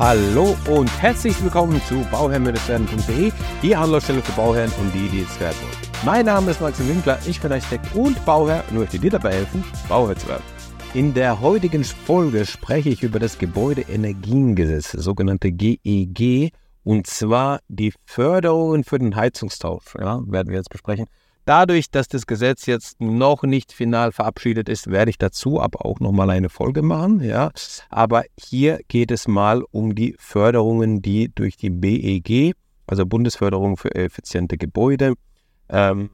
Hallo und herzlich willkommen zu bauherrn-werden.de, die Anlaufstelle für Bauherren und die, die es werden wollen. Mein Name ist Maxim Winkler, ich bin Architekt und Bauherr und möchte dir dabei helfen, Bauherr zu werden. In der heutigen Folge spreche ich über das Gebäudeenergiengesetz, das sogenannte GEG, und zwar die Förderungen für den Heizungstausch. Ja, werden wir jetzt besprechen. Dadurch, dass das Gesetz jetzt noch nicht final verabschiedet ist, werde ich dazu aber auch nochmal eine Folge machen. Ja. Aber hier geht es mal um die Förderungen, die durch die BEG, also Bundesförderung für effiziente Gebäude, ähm,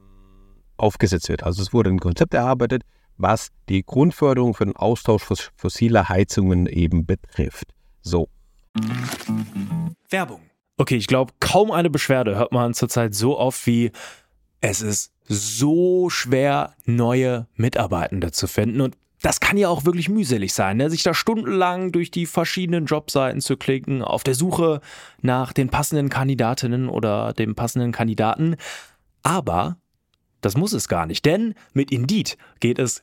aufgesetzt wird. Also es wurde ein Konzept erarbeitet, was die Grundförderung für den Austausch fossiler Heizungen eben betrifft. So. Werbung. Okay, ich glaube, kaum eine Beschwerde hört man zurzeit so oft wie es ist so schwer, neue Mitarbeitende zu finden. Und das kann ja auch wirklich mühselig sein, ne? sich da stundenlang durch die verschiedenen Jobseiten zu klicken, auf der Suche nach den passenden Kandidatinnen oder dem passenden Kandidaten. Aber das muss es gar nicht, denn mit Indeed geht es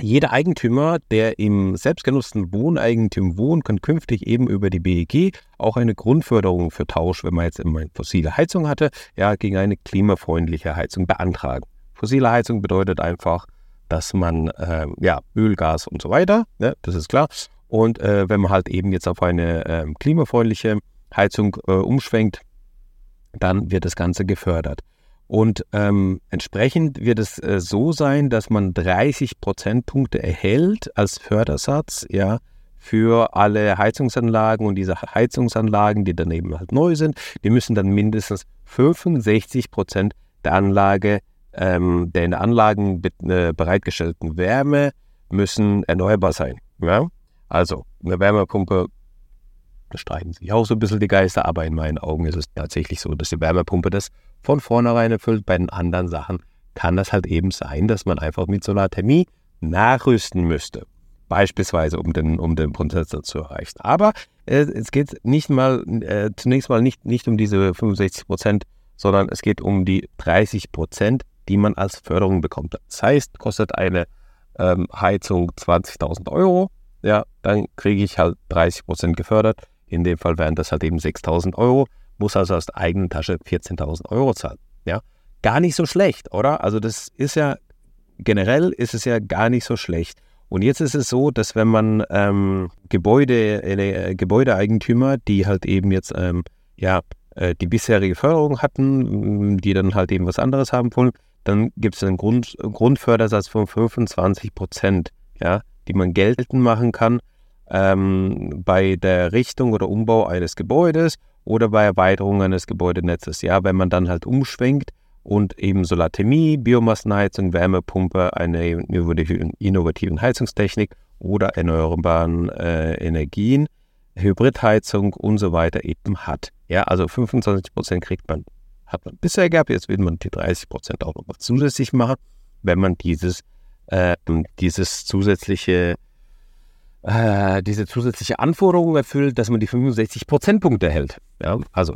jeder Eigentümer, der im selbstgenutzten Wohneigentum wohnt, kann künftig eben über die BEG auch eine Grundförderung für Tausch, wenn man jetzt immer eine fossile Heizung hatte, ja, gegen eine klimafreundliche Heizung beantragen. Fossile Heizung bedeutet einfach, dass man äh, ja, Öl, Gas und so weiter, ne, das ist klar. Und äh, wenn man halt eben jetzt auf eine äh, klimafreundliche Heizung äh, umschwenkt, dann wird das Ganze gefördert. Und ähm, entsprechend wird es äh, so sein, dass man 30 Prozentpunkte erhält als Fördersatz, ja, für alle Heizungsanlagen und diese Heizungsanlagen, die daneben halt neu sind, die müssen dann mindestens 65 Prozent der Anlage, ähm, der in den Anlagen äh, bereitgestellten Wärme müssen erneuerbar sein. Ja? Also eine Wärmepumpe, da streiten sich auch so ein bisschen die Geister, aber in meinen Augen ist es tatsächlich so, dass die Wärmepumpe das von vornherein erfüllt. Bei den anderen Sachen kann das halt eben sein, dass man einfach mit Solarthermie nachrüsten müsste. Beispielsweise, um den, um den Prozessor zu erreichen. Aber äh, es geht nicht mal, äh, zunächst mal nicht, nicht um diese 65 Prozent, sondern es geht um die 30 Prozent, die man als Förderung bekommt. Das heißt, kostet eine ähm, Heizung 20.000 Euro, ja, dann kriege ich halt 30 Prozent gefördert. In dem Fall wären das halt eben 6.000 Euro muss also aus der eigenen Tasche 14.000 Euro zahlen. Ja, gar nicht so schlecht, oder? Also das ist ja generell ist es ja gar nicht so schlecht. Und jetzt ist es so, dass wenn man ähm, Gebäude, äh, Gebäudeeigentümer, die halt eben jetzt ähm, ja äh, die bisherige Förderung hatten, die dann halt eben was anderes haben wollen, dann gibt es einen Grund, Grundfördersatz von 25 Prozent, ja, die man geltend machen kann ähm, bei der Richtung oder Umbau eines Gebäudes oder bei Erweiterung eines Gebäudenetzes. Ja, wenn man dann halt umschwenkt und eben Solarthermie, Biomassenheizung, Wärmepumpe, eine innovativen Heizungstechnik oder erneuerbaren äh, Energien, Hybridheizung und so weiter eben hat. Ja, also 25 Prozent kriegt man, hat man bisher gehabt, jetzt will man die 30 Prozent auch noch zusätzlich machen, wenn man dieses, äh, dieses zusätzliche äh, diese zusätzliche Anforderung erfüllt, dass man die 65 Prozentpunkte erhält. Ja, also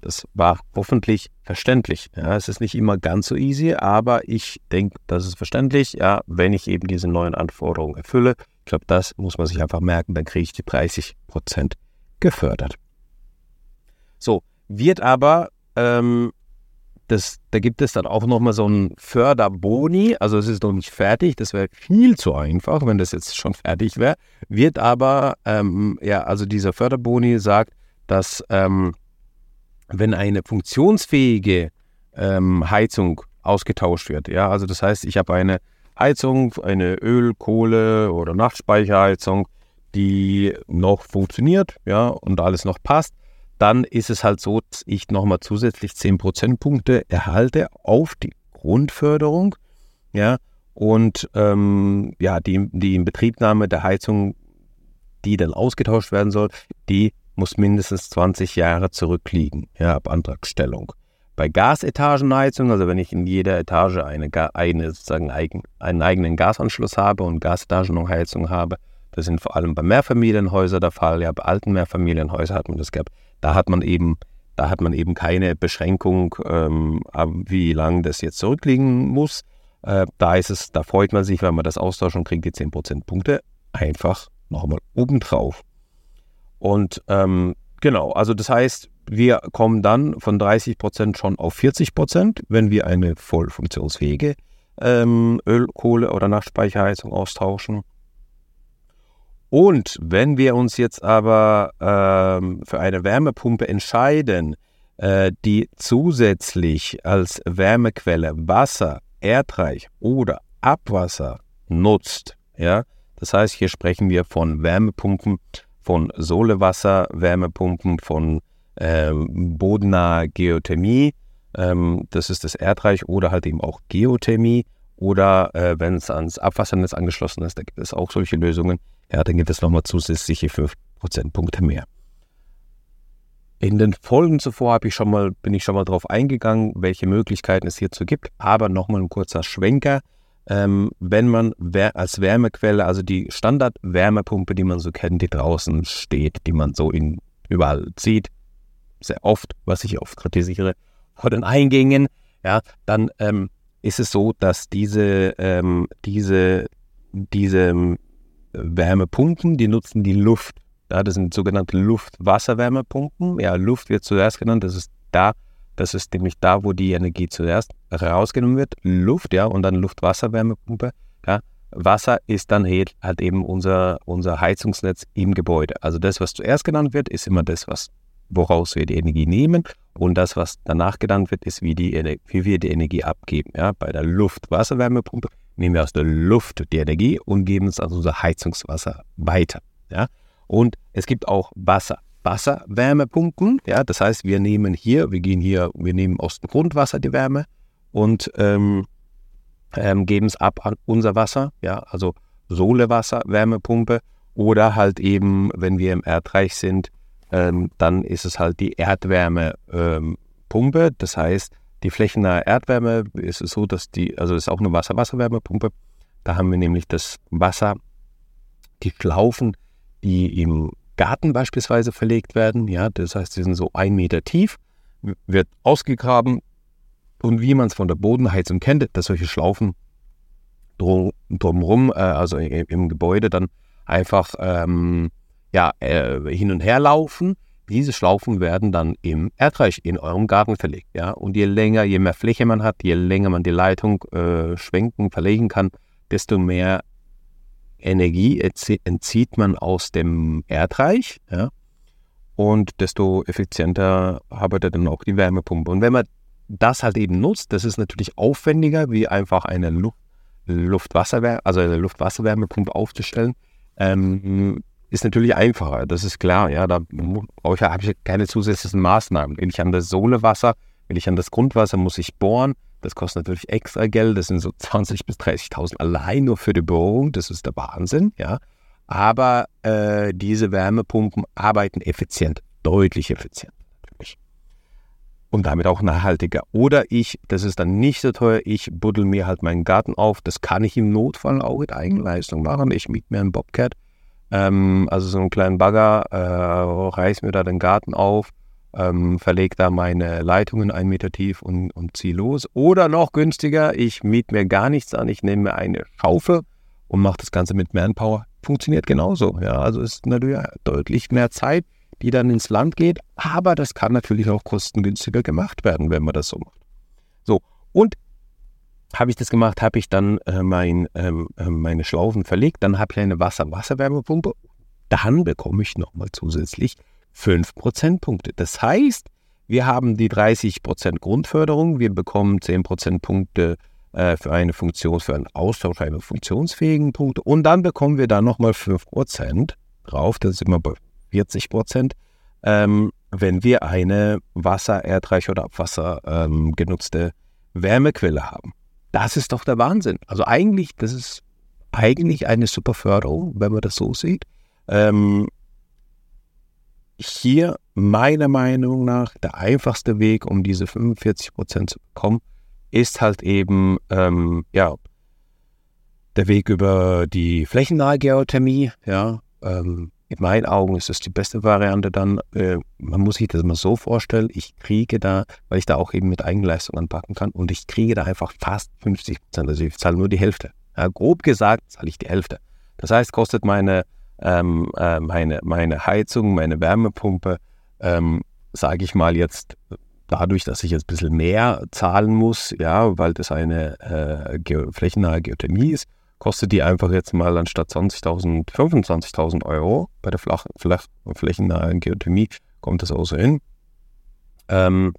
das war hoffentlich verständlich. Ja, es ist nicht immer ganz so easy, aber ich denke, das ist verständlich. Ja, wenn ich eben diese neuen Anforderungen erfülle, ich glaube, das muss man sich einfach merken, dann kriege ich die 30 Prozent gefördert. So, wird aber ähm, das, da gibt es dann auch nochmal so ein Förderboni. Also es ist noch nicht fertig. Das wäre viel zu einfach, wenn das jetzt schon fertig wäre. Wird aber, ähm, ja, also dieser Förderboni sagt, dass ähm, wenn eine funktionsfähige ähm, Heizung ausgetauscht wird, ja, also das heißt, ich habe eine Heizung, eine Öl-, Kohle- oder Nachtspeicherheizung, die noch funktioniert, ja, und alles noch passt dann ist es halt so, dass ich nochmal zusätzlich 10 Prozentpunkte erhalte auf die Grundförderung. Ja, und ähm, ja, die, die Inbetriebnahme der Heizung, die dann ausgetauscht werden soll, die muss mindestens 20 Jahre zurückliegen, ja, ab Antragstellung. Bei Gasetagenheizung, also wenn ich in jeder Etage eine, eine sozusagen eigen, einen eigenen Gasanschluss habe und Gasetagenheizung habe, das sind vor allem bei Mehrfamilienhäusern der Fall. Ja, bei alten Mehrfamilienhäusern hat man das gehabt. Da hat man eben, da hat man eben keine Beschränkung, ähm, wie lange das jetzt zurückliegen muss. Äh, da ist es, da freut man sich, wenn man das austauscht und kriegt die 10% Punkte einfach nochmal obendrauf. Und ähm, genau, also das heißt, wir kommen dann von 30 Prozent schon auf 40 Prozent, wenn wir eine voll funktionsfähige ähm, Öl-, Kohle- oder Nachtspeicherheizung austauschen. Und wenn wir uns jetzt aber ähm, für eine Wärmepumpe entscheiden, äh, die zusätzlich als Wärmequelle Wasser, Erdreich oder Abwasser nutzt, ja, das heißt, hier sprechen wir von Wärmepumpen, von Sohlewasser, Wärmepumpen, von ähm, bodennaher Geothermie, ähm, das ist das Erdreich, oder halt eben auch Geothermie. Oder äh, wenn es ans Abwassernetz angeschlossen ist, da gibt es auch solche Lösungen. Ja, dann gibt es nochmal zusätzliche 5 Prozentpunkte mehr. In den Folgen zuvor ich mal, bin ich schon mal darauf eingegangen, welche Möglichkeiten es hierzu gibt. Aber nochmal ein kurzer Schwenker. Ähm, wenn man als Wärmequelle, also die Standard-Wärmepumpe, die man so kennt, die draußen steht, die man so in, überall sieht, sehr oft, was ich oft kritisiere, vor den Eingängen, ja, dann ähm, ist es so, dass diese, ähm, diese, diese ähm, Wärmepumpen, die nutzen die Luft. Ja, das sind sogenannte Luft-Wasser-Wärmepumpen. Ja, Luft wird zuerst genannt, das ist da, das ist nämlich da, wo die Energie zuerst rausgenommen wird. Luft, ja, und dann Luft-Wasser-Wärmepumpe. Ja. Wasser ist dann halt, halt eben unser, unser Heizungsnetz im Gebäude. Also das, was zuerst genannt wird, ist immer das, was woraus wir die Energie nehmen. Und das, was danach genannt wird, ist, wie, die, wie wir die Energie abgeben. Ja, bei der Luft-Wasser-Wärmepumpe nehmen wir aus der Luft die Energie und geben es an unser Heizungswasser weiter. Ja? Und es gibt auch Wasser. Wasserwärmepumpen, ja, das heißt, wir nehmen hier, wir gehen hier, wir nehmen aus dem Grundwasser die Wärme und ähm, ähm, geben es ab an unser Wasser, ja, also Sohlewasser, Wärmepumpe oder halt eben, wenn wir im Erdreich sind, ähm, dann ist es halt die Erdwärmepumpe. Ähm, das heißt, die flächennahe Erdwärme ist es so, dass die, also ist auch eine Wasser-Wasserwärmepumpe. Da haben wir nämlich das Wasser, die Schlaufen, die im Garten beispielsweise verlegt werden. Ja, das heißt, sie sind so ein Meter tief, wird ausgegraben. Und wie man es von der Bodenheizung kennt, dass solche Schlaufen drum, drumherum, äh, also im Gebäude, dann einfach ähm, ja, äh, hin und her laufen. Diese Schlaufen werden dann im Erdreich in eurem Garten verlegt. Ja? Und je länger, je mehr Fläche man hat, je länger man die Leitung äh, schwenken, verlegen kann, desto mehr Energie entzieht man aus dem Erdreich. Ja? Und desto effizienter arbeitet dann auch die Wärmepumpe. Und wenn man das halt eben nutzt, das ist natürlich aufwendiger, wie einfach eine Luftwasserwärme, also eine Luftwasserwärmepumpe aufzustellen. Ähm, ist natürlich einfacher, das ist klar. Ja, da brauche ich, habe ich keine zusätzlichen Maßnahmen. Wenn ich an das Sohlewasser, wenn ich an das Grundwasser muss ich bohren, das kostet natürlich extra Geld, das sind so 20.000 bis 30.000 allein nur für die Bohrung, das ist der Wahnsinn, ja. Aber äh, diese Wärmepumpen arbeiten effizient, deutlich effizient natürlich. Und damit auch nachhaltiger. Oder ich, das ist dann nicht so teuer, ich buddel mir halt meinen Garten auf. Das kann ich im Notfall auch mit Eigenleistung machen. Ich miete mir einen Bobcat ähm, also so einen kleinen Bagger, äh, reiß mir da den Garten auf, ähm, verlege da meine Leitungen einen Meter tief und, und ziehe los. Oder noch günstiger, ich miete mir gar nichts an, ich nehme mir eine Schaufel und mache das Ganze mit Manpower. Funktioniert genauso. Ja, also ist natürlich deutlich mehr Zeit, die dann ins Land geht, aber das kann natürlich auch kostengünstiger gemacht werden, wenn man das so macht. So, und habe ich das gemacht, habe ich dann äh, mein, ähm, äh, meine Schlaufen verlegt, dann habe ich eine Wasser-Wasserwärmepumpe, dann bekomme ich nochmal zusätzlich 5 Prozentpunkte. Das heißt, wir haben die 30 Prozent Grundförderung, wir bekommen 10 Prozentpunkte äh, für eine Funktion, für einen Austausch einer funktionsfähigen Punkte und dann bekommen wir da nochmal 5 Prozent drauf, das ist immer bei 40 Prozent, ähm, wenn wir eine Wasser-, Erdreich- oder Abwasser ähm, Wärmequelle haben. Das ist doch der Wahnsinn. Also eigentlich, das ist eigentlich eine super Förderung, wenn man das so sieht. Ähm, hier meiner Meinung nach der einfachste Weg, um diese 45 Prozent zu bekommen, ist halt eben ähm, ja der Weg über die flächennahe Geothermie. Ja, ähm, in meinen Augen ist das die beste Variante dann. Äh, man muss sich das mal so vorstellen, ich kriege da, weil ich da auch eben mit Eigenleistung anpacken kann und ich kriege da einfach fast 50 Prozent. Also ich zahle nur die Hälfte. Ja, grob gesagt zahle ich die Hälfte. Das heißt, kostet meine, ähm, äh, meine, meine Heizung, meine Wärmepumpe, ähm, sage ich mal jetzt, dadurch, dass ich jetzt ein bisschen mehr zahlen muss, ja, weil das eine äh, Geo flächennahe Geothermie ist, kostet die einfach jetzt mal anstatt 20.000, 25.000 Euro bei der flach, flach, flächennahen Geothermie, kommt das auch so hin. Ähm,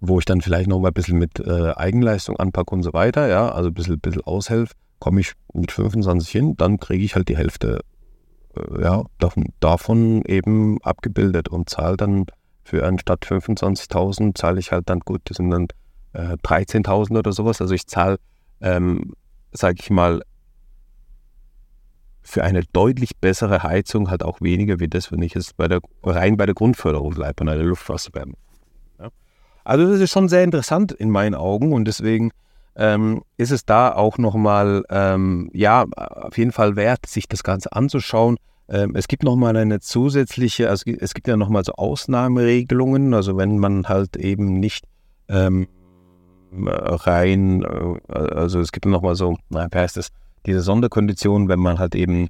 wo ich dann vielleicht noch mal ein bisschen mit äh, Eigenleistung anpacke und so weiter, ja, also ein bisschen, bisschen aushelfe, komme ich mit 25 hin, dann kriege ich halt die Hälfte ja, davon, davon eben abgebildet und zahle dann für anstatt 25.000 zahle ich halt dann gut, das sind dann äh, 13.000 oder sowas. Also ich zahle, ähm, sage ich mal, für eine deutlich bessere Heizung halt auch weniger wie das, wenn ich es bei der, rein bei der Grundförderung bleibe, bei der Luftwasserwärme. Ja. Also das ist schon sehr interessant in meinen Augen und deswegen ähm, ist es da auch nochmal, ähm, ja, auf jeden Fall wert, sich das Ganze anzuschauen. Ähm, es gibt nochmal eine zusätzliche, also es gibt ja nochmal so Ausnahmeregelungen, also wenn man halt eben nicht ähm, rein, äh, also es gibt nochmal so, na, wie heißt das, diese Sonderkondition, wenn man halt eben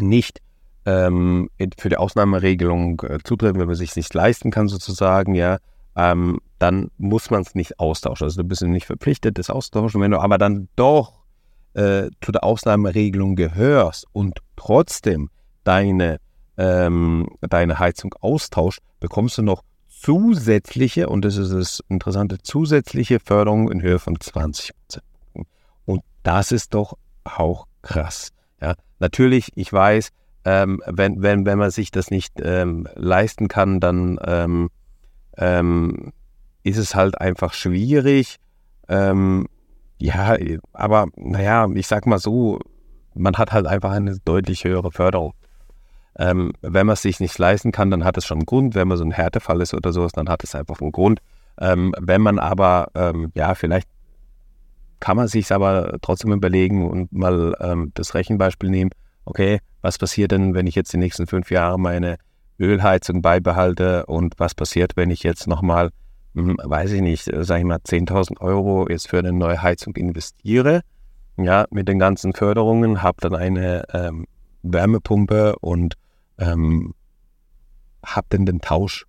nicht ähm, für die Ausnahmeregelung äh, wenn man sich nicht leisten kann sozusagen, ja, ähm, dann muss man es nicht austauschen. Also du bist nicht verpflichtet, das auszutauschen. Wenn du aber dann doch äh, zu der Ausnahmeregelung gehörst und trotzdem deine, ähm, deine Heizung austauscht, bekommst du noch zusätzliche, und das ist das interessante, zusätzliche Förderung in Höhe von 20 Prozent. Und das ist doch auch krass. Ja, natürlich, ich weiß, ähm, wenn, wenn, wenn man sich das nicht ähm, leisten kann, dann ähm, ähm ist es halt einfach schwierig. Ähm, ja, aber naja, ich sag mal so, man hat halt einfach eine deutlich höhere Förderung. Ähm, wenn man es sich nicht leisten kann, dann hat es schon einen Grund. Wenn man so ein Härtefall ist oder sowas, dann hat es einfach einen Grund. wenn man aber, ja, vielleicht kann man sich aber trotzdem überlegen und mal ähm, das Rechenbeispiel nehmen. Okay, was passiert denn, wenn ich jetzt die nächsten fünf Jahre meine Ölheizung beibehalte und was passiert, wenn ich jetzt nochmal, hm, weiß ich nicht, sage ich mal 10.000 Euro jetzt für eine neue Heizung investiere, ja, mit den ganzen Förderungen, habe dann eine ähm, Wärmepumpe und ähm, habe dann den Tausch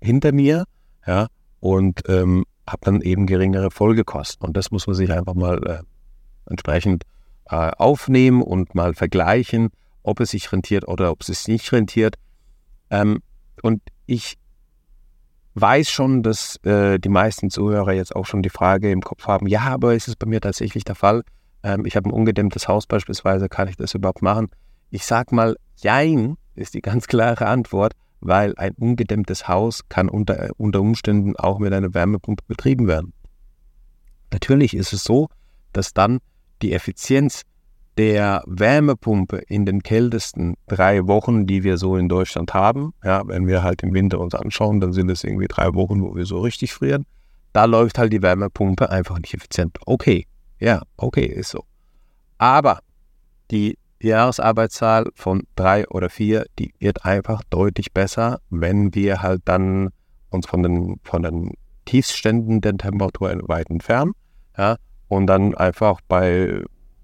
hinter mir, ja, und ähm, habe dann eben geringere Folgekosten. Und das muss man sich einfach mal äh, entsprechend äh, aufnehmen und mal vergleichen, ob es sich rentiert oder ob es sich nicht rentiert. Ähm, und ich weiß schon, dass äh, die meisten Zuhörer jetzt auch schon die Frage im Kopf haben, ja, aber ist es bei mir tatsächlich der Fall? Ähm, ich habe ein ungedämmtes Haus beispielsweise, kann ich das überhaupt machen? Ich sage mal, jein ist die ganz klare Antwort weil ein ungedämmtes Haus kann unter, unter Umständen auch mit einer Wärmepumpe betrieben werden. Natürlich ist es so, dass dann die Effizienz der Wärmepumpe in den kältesten drei Wochen, die wir so in Deutschland haben, ja, wenn wir halt im Winter uns anschauen, dann sind es irgendwie drei Wochen, wo wir so richtig frieren. Da läuft halt die Wärmepumpe einfach nicht effizient. Okay, ja, okay, ist so. Aber die die Jahresarbeitszahl von drei oder vier, die wird einfach deutlich besser, wenn wir halt dann uns von den, von den Tiefständen der Temperatur weit entfernen. Ja, und dann einfach bei,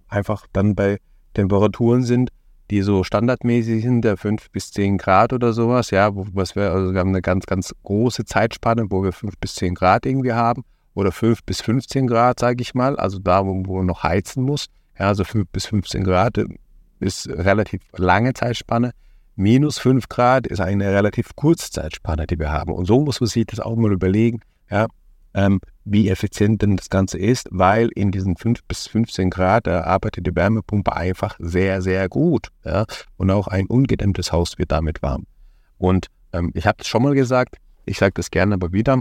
einfach dann bei Temperaturen sind, die so standardmäßig sind, der 5 bis 10 Grad oder sowas, ja, was wir, also wir haben eine ganz, ganz große Zeitspanne, wo wir 5 bis 10 Grad irgendwie haben oder 5 bis 15 Grad, sage ich mal, also da, wo, wo man noch heizen muss, ja, also 5 bis 15 Grad ist relativ lange Zeitspanne. Minus 5 Grad ist eine relativ kurze Zeitspanne, die wir haben. Und so muss man sich das auch mal überlegen, ja, ähm, wie effizient denn das Ganze ist, weil in diesen 5 bis 15 Grad äh, arbeitet die Wärmepumpe einfach sehr, sehr gut. Ja? Und auch ein ungedämmtes Haus wird damit warm. Und ähm, ich habe es schon mal gesagt, ich sage das gerne aber wieder,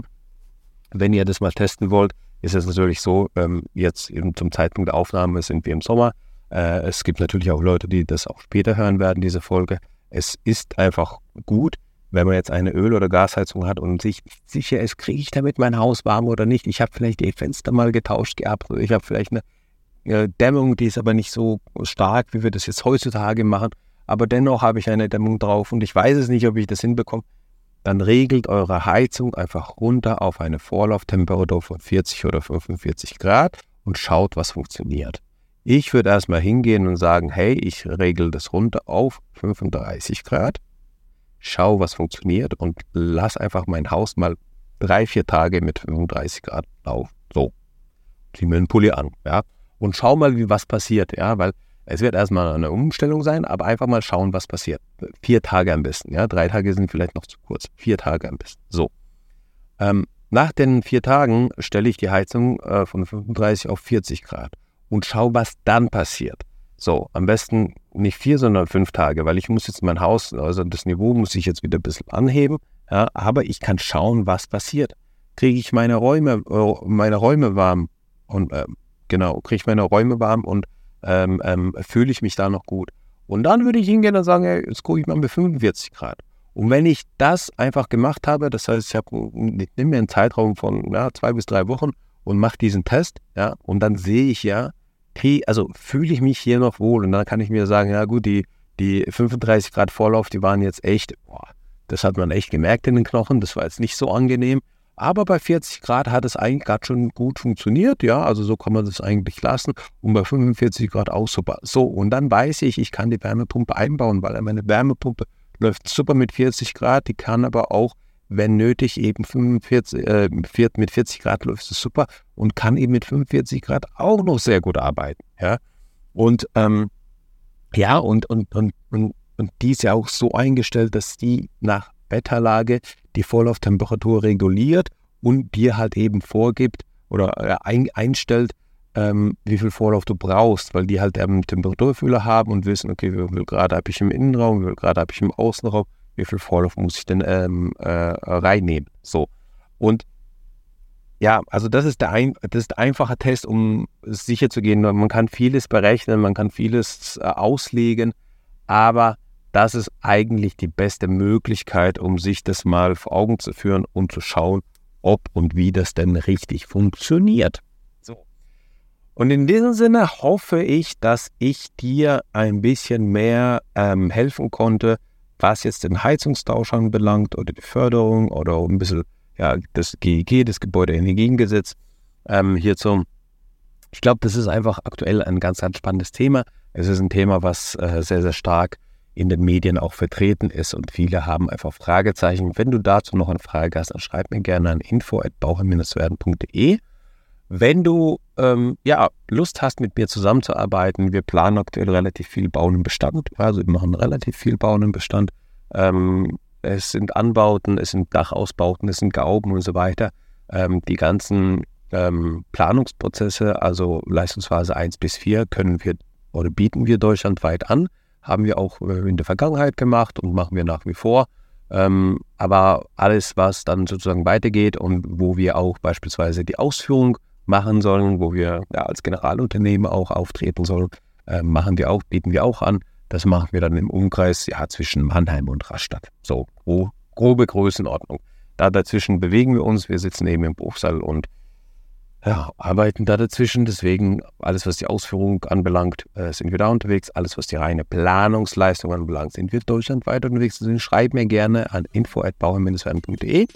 wenn ihr das mal testen wollt, ist es natürlich so, ähm, jetzt eben zum Zeitpunkt der Aufnahme sind wir im Sommer, äh, es gibt natürlich auch Leute, die das auch später hören werden, diese Folge. Es ist einfach gut, wenn man jetzt eine Öl- oder Gasheizung hat und sich sicher ist, kriege ich damit mein Haus warm oder nicht. Ich habe vielleicht die Fenster mal getauscht gehabt ich habe vielleicht eine äh, Dämmung, die ist aber nicht so stark, wie wir das jetzt heutzutage machen. Aber dennoch habe ich eine Dämmung drauf und ich weiß es nicht, ob ich das hinbekomme. Dann regelt eure Heizung einfach runter auf eine Vorlauftemperatur von 40 oder 45 Grad und schaut, was funktioniert. Ich würde erstmal hingehen und sagen, hey, ich regel das runter auf 35 Grad, schau, was funktioniert und lass einfach mein Haus mal drei, vier Tage mit 35 Grad laufen. So, zieh mir einen Pulli an, ja, und schau mal, wie was passiert, ja, weil es wird erstmal eine Umstellung sein, aber einfach mal schauen, was passiert. Vier Tage am besten, ja, drei Tage sind vielleicht noch zu kurz, vier Tage am besten. So, ähm, nach den vier Tagen stelle ich die Heizung äh, von 35 auf 40 Grad und schau, was dann passiert. So, am besten nicht vier, sondern fünf Tage, weil ich muss jetzt mein Haus, also das Niveau muss ich jetzt wieder ein bisschen anheben, ja, aber ich kann schauen, was passiert. Kriege ich meine Räume, äh, meine Räume warm und äh, genau, kriege ich meine Räume warm und ähm, ähm, fühle ich mich da noch gut. Und dann würde ich hingehen und sagen, hey, jetzt gucke ich mal mit 45 Grad. Und wenn ich das einfach gemacht habe, das heißt, ich, hab, ich nehme mir einen Zeitraum von ja, zwei bis drei Wochen und mache diesen Test, ja, und dann sehe ich ja, also fühle ich mich hier noch wohl. Und dann kann ich mir sagen, ja gut, die, die 35 Grad Vorlauf, die waren jetzt echt, boah, das hat man echt gemerkt in den Knochen, das war jetzt nicht so angenehm. Aber bei 40 Grad hat es eigentlich gerade schon gut funktioniert, ja, also so kann man das eigentlich lassen. Und bei 45 Grad auch super. So, und dann weiß ich, ich kann die Wärmepumpe einbauen, weil meine Wärmepumpe läuft super mit 40 Grad, die kann aber auch wenn nötig, eben 45, äh, mit 40 Grad läuft es super und kann eben mit 45 Grad auch noch sehr gut arbeiten. Ja? Und ähm, ja, und, und, und, und, und die ist ja auch so eingestellt, dass die nach Wetterlage die Vorlauftemperatur reguliert und dir halt eben vorgibt oder äh, ein, einstellt, ähm, wie viel Vorlauf du brauchst, weil die halt einen Temperaturfühler haben und wissen, okay, wie viel Grad habe ich im Innenraum, wie viel Grad habe ich im Außenraum wie viel Vorlauf muss ich denn ähm, äh, reinnehmen? So. Und ja, also das ist der, ein, das ist der einfache Test, um sicher zu gehen. Man kann vieles berechnen, man kann vieles äh, auslegen, aber das ist eigentlich die beste Möglichkeit, um sich das mal vor Augen zu führen und zu schauen, ob und wie das denn richtig funktioniert. So. Und in diesem Sinne hoffe ich, dass ich dir ein bisschen mehr ähm, helfen konnte, was jetzt den Heizungstausch anbelangt oder die Förderung oder ein bisschen ja, das GEG, das Gebäudeenergiegesetz ähm, hierzu. Ich glaube, das ist einfach aktuell ein ganz, ganz spannendes Thema. Es ist ein Thema, was äh, sehr, sehr stark in den Medien auch vertreten ist und viele haben einfach Fragezeichen. Wenn du dazu noch eine Frage hast, dann schreib mir gerne an info.bauherr-werden.de. Wenn du ähm, ja, Lust hast, mit mir zusammenzuarbeiten, wir planen aktuell relativ viel Bauen im Bestand. Also wir machen relativ viel Bauen im Bestand. Ähm, es sind Anbauten, es sind Dachausbauten, es sind Gauben und so weiter. Ähm, die ganzen ähm, Planungsprozesse, also Leistungsphase 1 bis 4, können wir oder bieten wir deutschlandweit an. Haben wir auch äh, in der Vergangenheit gemacht und machen wir nach wie vor. Ähm, aber alles, was dann sozusagen weitergeht und wo wir auch beispielsweise die Ausführung machen sollen, wo wir ja, als Generalunternehmen auch auftreten sollen, äh, machen wir auch, bieten wir auch an. Das machen wir dann im Umkreis ja, zwischen Mannheim und Rastatt. So, gro grobe Größenordnung. Da dazwischen bewegen wir uns. Wir sitzen eben im Berufssaal und ja, arbeiten da dazwischen. Deswegen, alles, was die Ausführung anbelangt, äh, sind wir da unterwegs. Alles, was die reine Planungsleistung anbelangt, sind wir deutschlandweit unterwegs. Deswegen schreibt mir gerne an info.bauer-werden.de.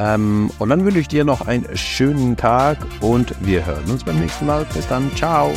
Ähm, und dann wünsche ich dir noch einen schönen Tag und wir hören uns beim nächsten Mal. Bis dann. Ciao.